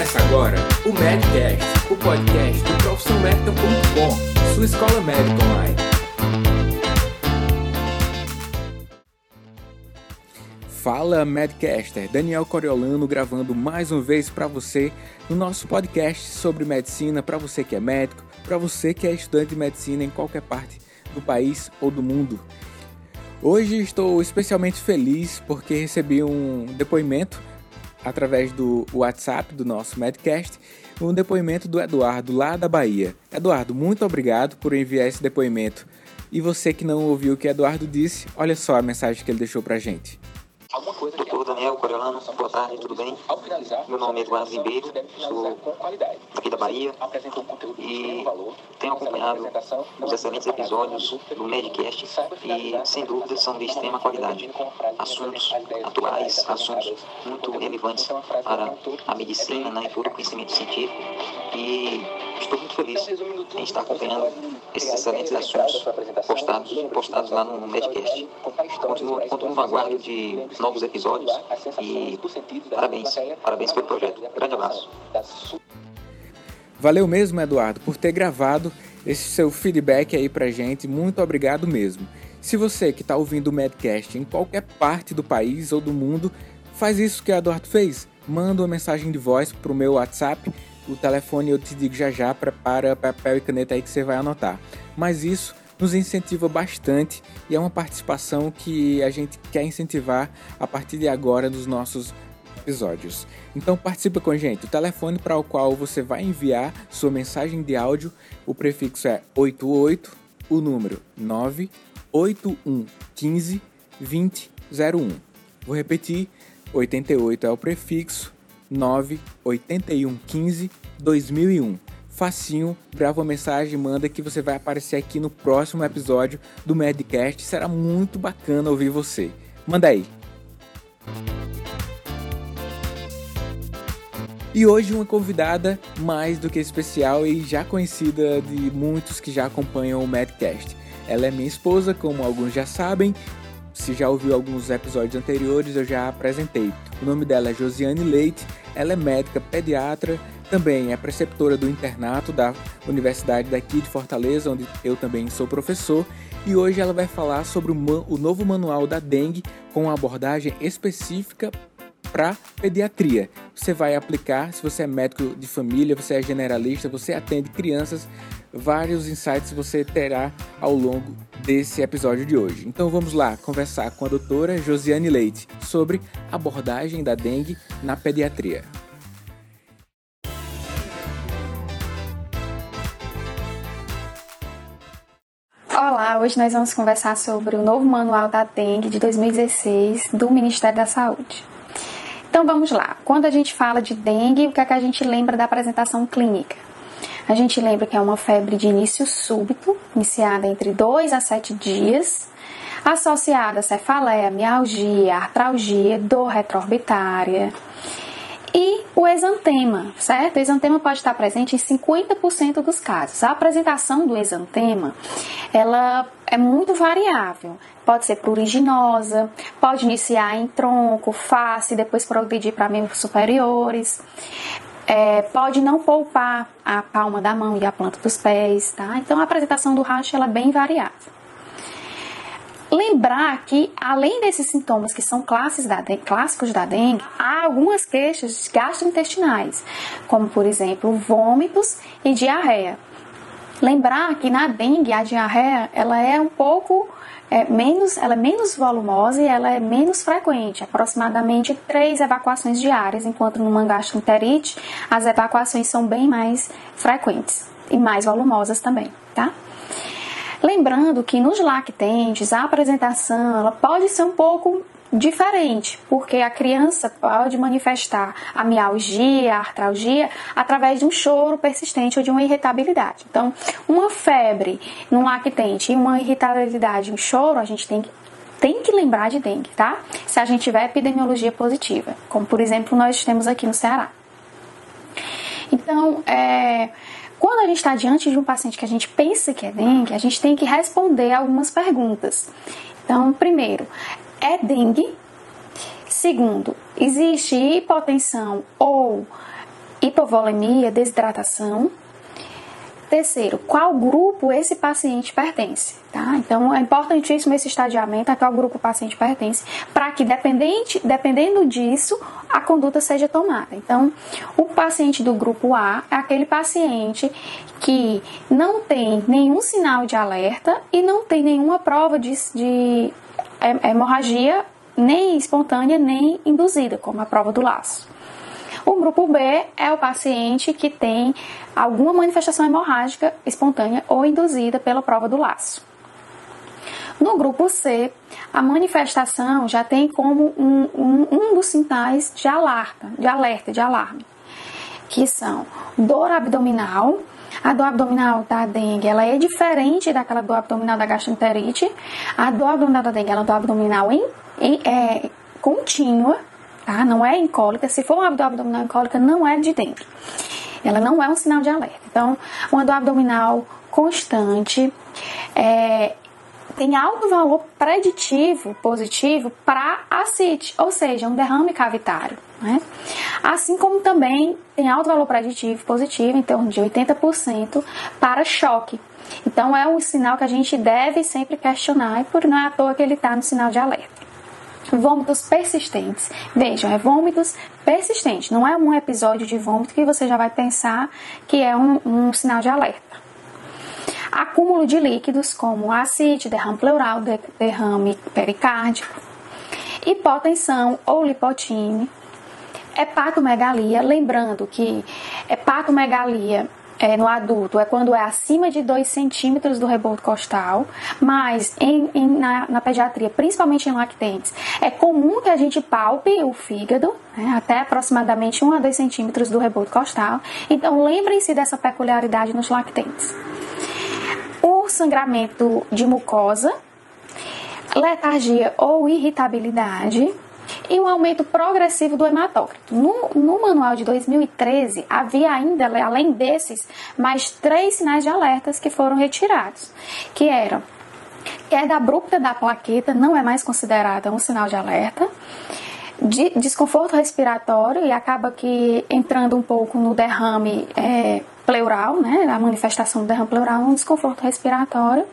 Começa agora o Medcast, o podcast do profissãomédica.com, sua escola médica online. Fala Medcaster, Daniel Coriolano gravando mais uma vez para você no nosso podcast sobre medicina, para você que é médico, para você que é estudante de medicina em qualquer parte do país ou do mundo. Hoje estou especialmente feliz porque recebi um depoimento através do WhatsApp do nosso Medcast, um depoimento do Eduardo lá da Bahia. Eduardo, muito obrigado por enviar esse depoimento. E você que não ouviu o que Eduardo disse, olha só a mensagem que ele deixou pra gente. Coriolano, boa tarde, tudo bem? Meu nome é Eduardo Ribeiro, sou aqui da Bahia e tenho acompanhado os excelentes episódios do Medcast e, sem dúvida, são de extrema qualidade. Assuntos atuais, assuntos muito relevantes para a medicina né, e todo o conhecimento científico e estou muito feliz em estar acompanhando esses excelentes assuntos postados, postados lá no Medcast. Continuo, continuo no aguardo de novos episódios e parabéns, parabéns pelo projeto. Grande abraço. Valeu mesmo, Eduardo, por ter gravado esse seu feedback aí pra gente. Muito obrigado mesmo. Se você que está ouvindo o Medcast em qualquer parte do país ou do mundo, faz isso que o Eduardo fez. Manda uma mensagem de voz pro meu WhatsApp. O telefone eu te digo já já, prepara papel e caneta aí que você vai anotar. Mas isso nos incentiva bastante e é uma participação que a gente quer incentivar a partir de agora nos nossos episódios. Então participa com a gente. O telefone para o qual você vai enviar sua mensagem de áudio, o prefixo é 88, o número 98115 2001. Vou repetir, 88 é o prefixo 98115 2001 facinho, grava uma mensagem, manda que você vai aparecer aqui no próximo episódio do Medcast. Será muito bacana ouvir você. Manda aí. E hoje uma convidada mais do que especial e já conhecida de muitos que já acompanham o Medcast. Ela é minha esposa, como alguns já sabem. Se já ouviu alguns episódios anteriores, eu já apresentei. O nome dela é Josiane Leite. Ela é médica pediatra, também é preceptora do internato da Universidade daqui de Fortaleza, onde eu também sou professor, e hoje ela vai falar sobre o, novo manual da dengue com uma abordagem específica para pediatria. Você vai aplicar, se você é médico de família, você é generalista, você atende crianças, vários insights você terá ao longo desse episódio de hoje. Então vamos lá conversar com a doutora Josiane Leite sobre abordagem da dengue na pediatria. Olá, hoje nós vamos conversar sobre o novo manual da dengue de 2016 do Ministério da Saúde. Então vamos lá. Quando a gente fala de dengue, o que é que a gente lembra da apresentação clínica? A gente lembra que é uma febre de início súbito, iniciada entre 2 a 7 dias, associada a cefaleia, mialgia, artralgia, dor retroorbitária, e o exantema, certo? O exantema pode estar presente em 50% dos casos. A apresentação do exantema, ela é muito variável. Pode ser pruriginosa, pode iniciar em tronco, face, depois progredir para membros superiores. É, pode não poupar a palma da mão e a planta dos pés, tá? Então a apresentação do racho ela é bem variável. Lembrar que, além desses sintomas que são classes da dengue, clássicos da dengue, há algumas queixas gastrointestinais, como por exemplo vômitos e diarreia. Lembrar que na dengue a diarreia ela é um pouco é, menos, ela é menos volumosa e ela é menos frequente, aproximadamente três evacuações diárias, enquanto numa gastroenterite as evacuações são bem mais frequentes e mais volumosas também, tá? Lembrando que nos lactentes a apresentação ela pode ser um pouco diferente, porque a criança pode manifestar a mialgia, a artralgia através de um choro persistente ou de uma irritabilidade. Então, uma febre no lactente e uma irritabilidade, um choro, a gente tem que tem que lembrar de dengue, tá? Se a gente tiver epidemiologia positiva, como por exemplo nós temos aqui no Ceará. Então, é, quando a gente está diante de um paciente que a gente pensa que é dengue, a gente tem que responder algumas perguntas. Então, primeiro, é dengue? Segundo, existe hipotensão ou hipovolemia, desidratação. Terceiro, qual grupo esse paciente pertence, tá? Então, é importantíssimo esse estadiamento a qual grupo o paciente pertence, para que, dependente, dependendo disso, a conduta seja tomada. Então, o paciente do grupo A é aquele paciente que não tem nenhum sinal de alerta e não tem nenhuma prova de, de hemorragia nem espontânea nem induzida, como a prova do laço. O grupo B é o paciente que tem alguma manifestação hemorrágica espontânea ou induzida pela prova do laço. No grupo C, a manifestação já tem como um, um, um dos sinais de alerta, de alerta, de alarme, que são dor abdominal. A dor abdominal da dengue ela é diferente daquela dor abdominal da gastroenterite. A dor abdominal da dengue ela é uma dor abdominal em, em, é, contínua, tá? Não é incólica. Se for uma dor abdominal incólica, não é de dengue. Ela não é um sinal de alerta. Então, uma dor abdominal constante, é, tem alto valor preditivo positivo para ascite, ou seja, um derrame cavitário. Né? Assim como também tem alto valor preditivo positivo, em torno de 80%, para choque. Então é um sinal que a gente deve sempre questionar e por não é à toa que ele está no sinal de alerta. Vômitos persistentes. Vejam, é vômitos persistentes. Não é um episódio de vômito que você já vai pensar que é um, um sinal de alerta acúmulo de líquidos como acite, derrame pleural, derrame pericárdico, hipotensão ou lipotime, hepatomegalia, lembrando que hepatomegalia é, no adulto é quando é acima de 2 centímetros do reboto costal, mas em, em, na, na, pediatria, principalmente em lactentes, é comum que a gente palpe o fígado, né, até aproximadamente 1 a 2 centímetros do reboto costal. Então, lembrem-se dessa peculiaridade nos lactentes o sangramento de mucosa, letargia ou irritabilidade e um aumento progressivo do hematócrito. No, no, manual de 2013, havia ainda, além desses, mais três sinais de alertas que foram retirados, que eram queda abrupta da plaqueta, não é mais considerada um sinal de alerta, de desconforto respiratório e acaba que entrando um pouco no derrame é, pleural, né, a manifestação do derrame pleural é um desconforto respiratório,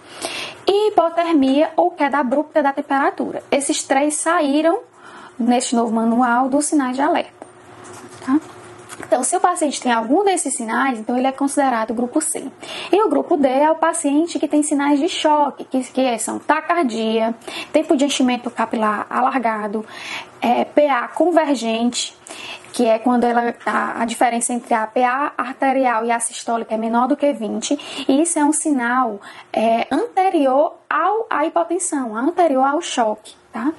e hipotermia ou queda abrupta da temperatura. Esses três saíram neste novo manual dos sinais de alerta. Tá? Então, se o paciente tem algum desses sinais, então ele é considerado grupo C. E o grupo D é o paciente que tem sinais de choque, que, que são taquicardia, tempo de enchimento capilar alargado, é, PA convergente, que é quando ela, a, a, diferença entre a PA arterial e a sistólica é menor do que 20, e isso é um sinal é, anterior ao, à hipotensão, anterior ao choque, tá?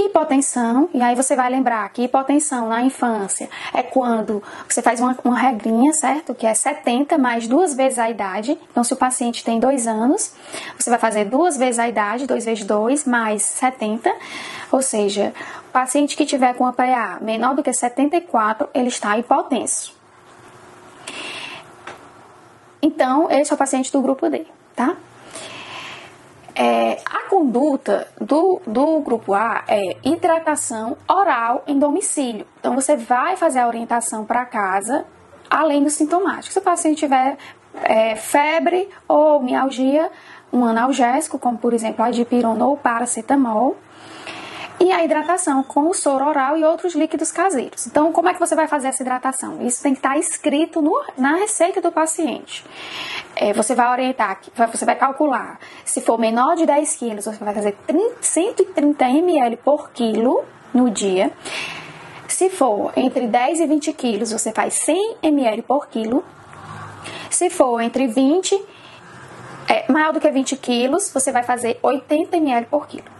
Hipotensão, e aí você vai lembrar que hipotensão na infância é quando você faz uma, uma regrinha, certo? Que é 70 mais duas vezes a idade. Então, se o paciente tem dois anos, você vai fazer duas vezes a idade, 2 vezes 2 mais 70. Ou seja, o paciente que tiver com a PA menor do que 74, ele está hipotenso. Então, esse é o paciente do grupo D, tá? É, a conduta do, do grupo A é hidratação oral em domicílio. Então, você vai fazer a orientação para casa, além do sintomático. Se o paciente tiver é, febre ou mialgia, um analgésico, como por exemplo a dipirona ou paracetamol, e a hidratação com o soro oral e outros líquidos caseiros. Então, como é que você vai fazer essa hidratação? Isso tem que estar escrito no, na receita do paciente. É, você vai orientar, você vai calcular. Se for menor de 10 quilos, você vai fazer 30, 130 ml por quilo no dia. Se for entre 10 e 20 quilos, você faz 100 ml por quilo. Se for entre 20 é, maior do que 20 quilos, você vai fazer 80 ml por quilo.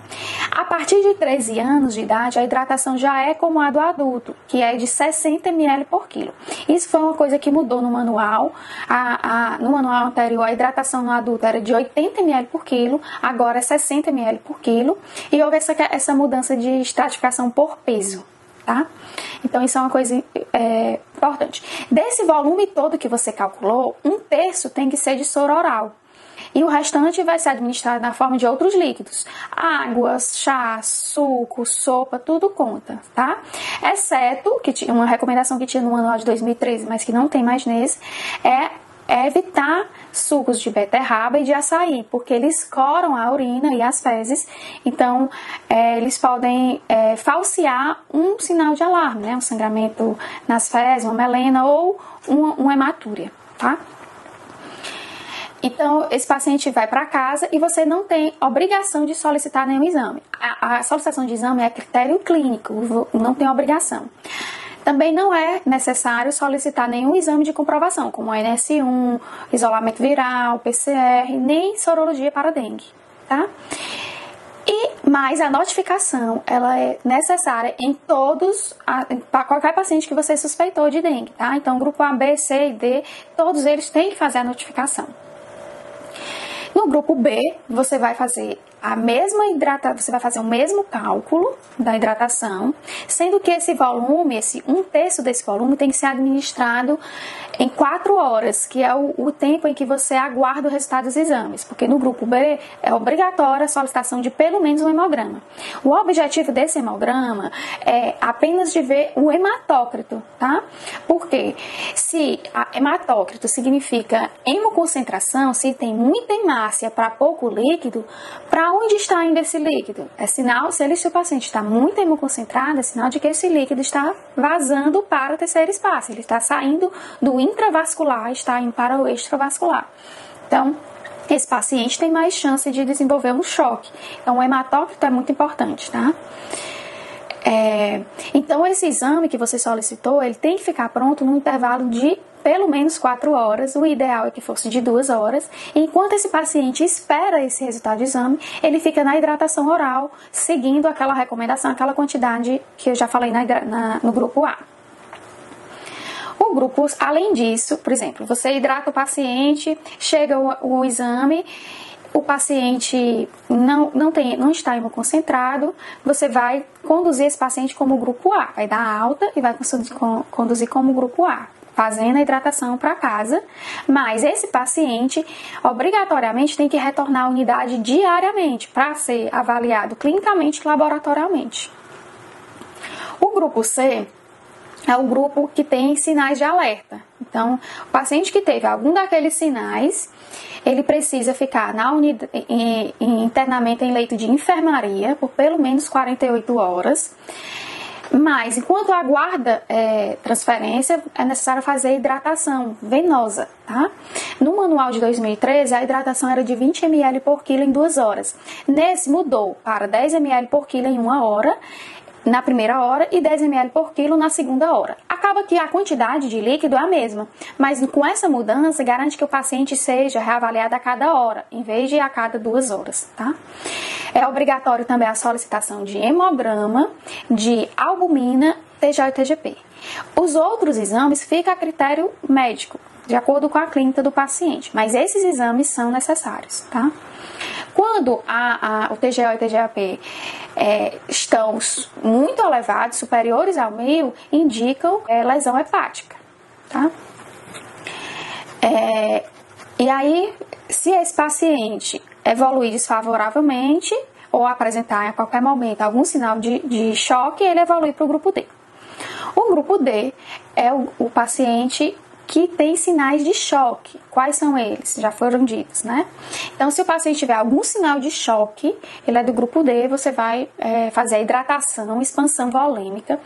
A partir de 13 anos de idade, a hidratação já é como a do adulto, que é de 60 ml por quilo. Isso foi uma coisa que mudou no manual. A, a, no manual anterior, a hidratação no adulto era de 80 ml por quilo, agora é 60 ml por quilo. E houve essa, essa mudança de estratificação por peso. Tá? Então, isso é uma coisa é, importante. Desse volume todo que você calculou, um terço tem que ser de soro oral. E o restante vai ser administrado na forma de outros líquidos. Águas, chá, suco, sopa, tudo conta, tá? Exceto, que tinha uma recomendação que tinha no manual de 2013, mas que não tem mais nesse, é é evitar sucos de beterraba e de açaí, porque eles coram a urina e as fezes, então é, eles podem é, falsear um sinal de alarme, né? um sangramento nas fezes, uma melena ou uma, uma hematúria, tá? Então, esse paciente vai para casa e você não tem obrigação de solicitar nenhum exame. A, a solicitação de exame é critério clínico, não tem obrigação. Também não é necessário solicitar nenhum exame de comprovação, como NS1, isolamento viral, PCR, nem sorologia para dengue, tá? E mais a notificação, ela é necessária em todos, para qualquer paciente que você suspeitou de dengue, tá? Então, grupo A, B, C e D, todos eles têm que fazer a notificação. No grupo B, você vai fazer a mesma hidratação, você vai fazer o mesmo cálculo da hidratação, sendo que esse volume, esse um terço desse volume tem que ser administrado em quatro horas, que é o, o, tempo em que você aguarda o resultado dos exames, porque no grupo B é obrigatória a solicitação de pelo menos um hemograma. O objetivo desse hemograma é apenas de ver o hematócrito, tá? Porque se hematócrito significa hemoconcentração, se tem muita hemácia para pouco líquido, para onde está indo esse líquido? É sinal, se, ele, se o paciente está muito hemoconcentrado, é sinal de que esse líquido está vazando para o terceiro espaço, ele está saindo do intravascular, está indo para o extravascular. Então, esse paciente tem mais chance de desenvolver um choque. Então, o hematócrito é muito importante, tá? É, então, esse exame que você solicitou, ele tem que ficar pronto no intervalo de pelo menos 4 horas, o ideal é que fosse de 2 horas. Enquanto esse paciente espera esse resultado de exame, ele fica na hidratação oral, seguindo aquela recomendação, aquela quantidade que eu já falei na, na, no grupo A. O grupo, além disso, por exemplo, você hidrata o paciente, chega o, o exame o paciente não, não, tem, não está hemoconcentrado, você vai conduzir esse paciente como grupo A, vai dar alta e vai conduzir como grupo A fazendo a hidratação para casa, mas esse paciente obrigatoriamente tem que retornar à unidade diariamente para ser avaliado clinicamente e laboratorialmente. O grupo C é o grupo que tem sinais de alerta. Então, o paciente que teve algum daqueles sinais, ele precisa ficar unidade, internamente em leito de enfermaria por pelo menos 48 horas. Mas, enquanto aguarda é, transferência, é necessário fazer hidratação venosa, tá? No manual de 2013, a hidratação era de 20 ml por quilo em duas horas. Nesse, mudou para 10 ml por quilo em uma hora na primeira hora e 10 ml por quilo na segunda hora. Acaba que a quantidade de líquido é a mesma, mas com essa mudança garante que o paciente seja reavaliado a cada hora, em vez de a cada duas horas, tá? É obrigatório também a solicitação de hemograma, de albumina, TJ e TGP. Os outros exames ficam a critério médico, de acordo com a clínica do paciente, mas esses exames são necessários, tá? Quando a, a, o TGO e o TGAP é, estão muito elevados, superiores ao meio, indicam é, lesão hepática, tá? É, e aí, se esse paciente evoluir desfavoravelmente ou apresentar a qualquer momento algum sinal de, de choque, ele evolui para o grupo D. O grupo D é o, o paciente que tem sinais de choque. Quais são eles? Já foram ditos, né? Então, se o paciente tiver algum sinal de choque, ele é do grupo D, você vai é, fazer a hidratação, expansão volêmica,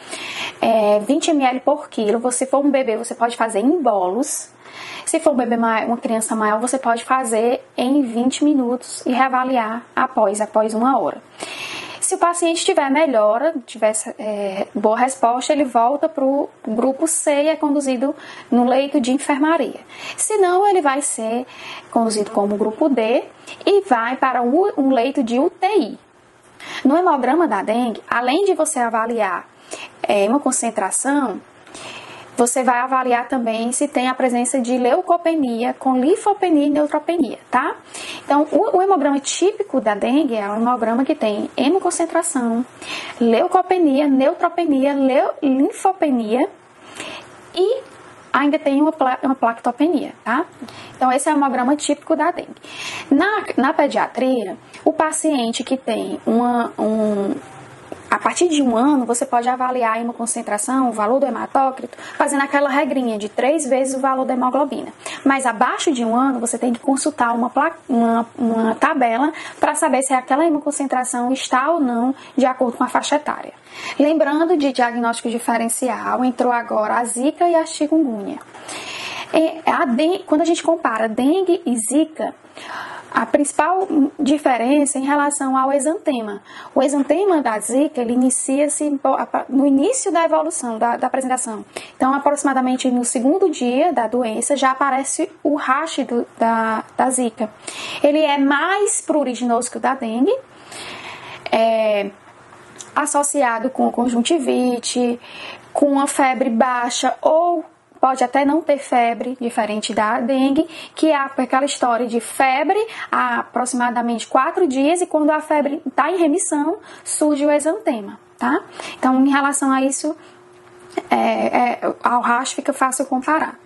é, 20 ml por quilo. Se for um bebê, você pode fazer em bolos. Se for um bebê maior, uma criança maior, você pode fazer em 20 minutos e reavaliar após, após uma hora. Se o paciente tiver melhora, tiver é, boa resposta, ele volta para o grupo C e é conduzido no leito de enfermaria. Se não, ele vai ser conduzido como grupo D e vai para um leito de UTI. No hemograma da dengue, além de você avaliar é, uma concentração, você vai avaliar também se tem a presença de leucopenia com linfopenia e neutropenia, tá? Então, o, o hemograma típico da dengue é um hemograma que tem hemoconcentração, leucopenia, neutropenia, leu, linfopenia e ainda tem uma, uma plaquetopenia, tá? Então, esse é o hemograma típico da dengue. Na, na pediatria, o paciente que tem uma, um, a partir de um ano, você pode avaliar uma concentração, o valor do hematócrito, fazendo aquela regrinha de três vezes o valor da hemoglobina. Mas abaixo de um ano, você tem que consultar uma, uma, uma tabela para saber se aquela hemoconcentração está ou não de acordo com a faixa etária. Lembrando de diagnóstico diferencial, entrou agora a zika e a chikungunya. E a dengue, quando a gente compara dengue e zika, a principal diferença em relação ao exantema. O exantema da zika, ele inicia-se no início da evolução, da, da, apresentação. Então, aproximadamente no segundo dia da doença, já aparece o rash da, da zika. Ele é mais pruriginoso que o da dengue, é associado com conjuntivite, com a febre baixa ou pode até não ter febre, diferente da dengue, que é aquela história de febre há aproximadamente quatro dias e quando a febre está em remissão, surge o exantema, tá? Então, em relação a isso, é, é, ao rash fica fácil comparar.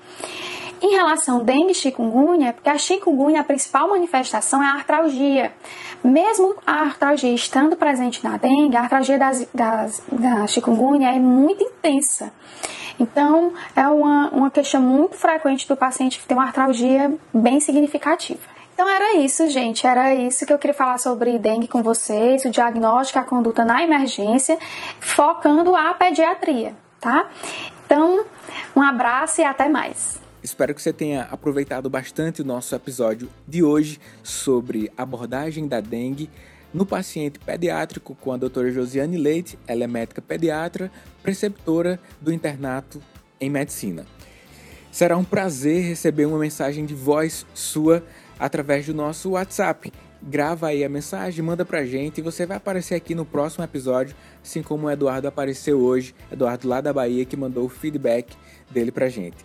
Em relação dengue e chikungunya, porque a chikungunya, a principal manifestação é a artralgia. Mesmo a artralgia estando presente na dengue, a artralgia das, das, da chikungunya é muito intensa. Então, é uma, uma queixa muito frequente do paciente que tem uma artralgia bem significativa. Então era isso, gente. Era isso que eu queria falar sobre dengue com vocês, o diagnóstico, a conduta na emergência, focando a pediatria, tá? Então, um abraço e até mais. Espero que você tenha aproveitado bastante o nosso episódio de hoje sobre abordagem da dengue no paciente pediátrico com a doutora Josiane Leite, ela é médica pediatra, preceptora do internato em medicina. Será um prazer receber uma mensagem de voz sua através do nosso WhatsApp. Grava aí a mensagem, manda pra gente e você vai aparecer aqui no próximo episódio, assim como o Eduardo apareceu hoje, Eduardo lá da Bahia que mandou o feedback dele pra gente.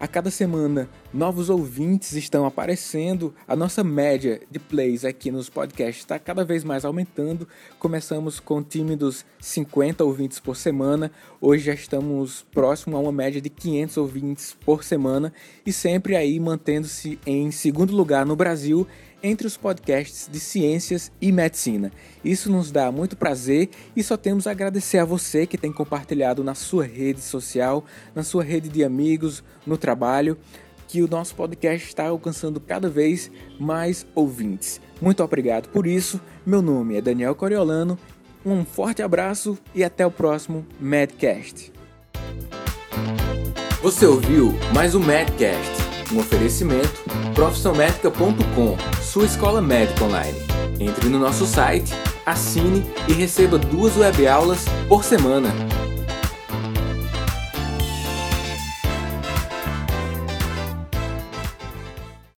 A cada semana, novos ouvintes estão aparecendo. A nossa média de plays aqui nos podcasts está cada vez mais aumentando. Começamos com tímidos 50 ouvintes por semana. Hoje já estamos próximo a uma média de 500 ouvintes por semana e sempre aí mantendo-se em segundo lugar no Brasil entre os podcasts de ciências e medicina. Isso nos dá muito prazer e só temos a agradecer a você que tem compartilhado na sua rede social, na sua rede de amigos, no trabalho, que o nosso podcast está alcançando cada vez mais ouvintes. Muito obrigado por isso. Meu nome é Daniel Coriolano. Um forte abraço e até o próximo Madcast. Você ouviu mais um Madcast um oferecimento profissionalmédica.com, sua escola médica online. Entre no nosso site, assine e receba duas web aulas por semana.